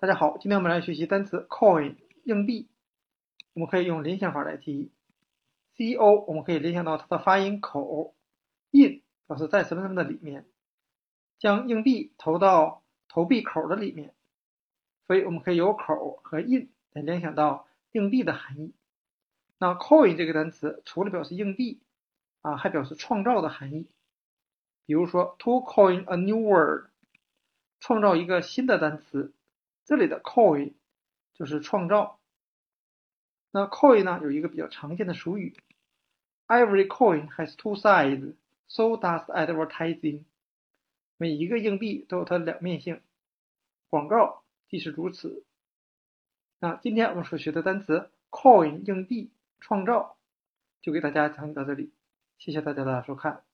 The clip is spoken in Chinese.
大家好，今天我们来学习单词 coin 硬币。我们可以用联想法来记忆。c o 我们可以联想到它的发音口，in 表示在什么什么的里面，将硬币投到投币口的里面，所以我们可以由口和 in 来联想到硬币的含义。那 coin 这个单词除了表示硬币啊，还表示创造的含义。比如说 to coin a new word，创造一个新的单词。这里的 coin 就是创造。那 coin 呢有一个比较常见的俗语，Every coin has two sides, so does advertising。每一个硬币都有它的两面性，广告即是如此。那今天我们所学的单词 coin 硬币创造，就给大家讲解到这里，谢谢大家的收看。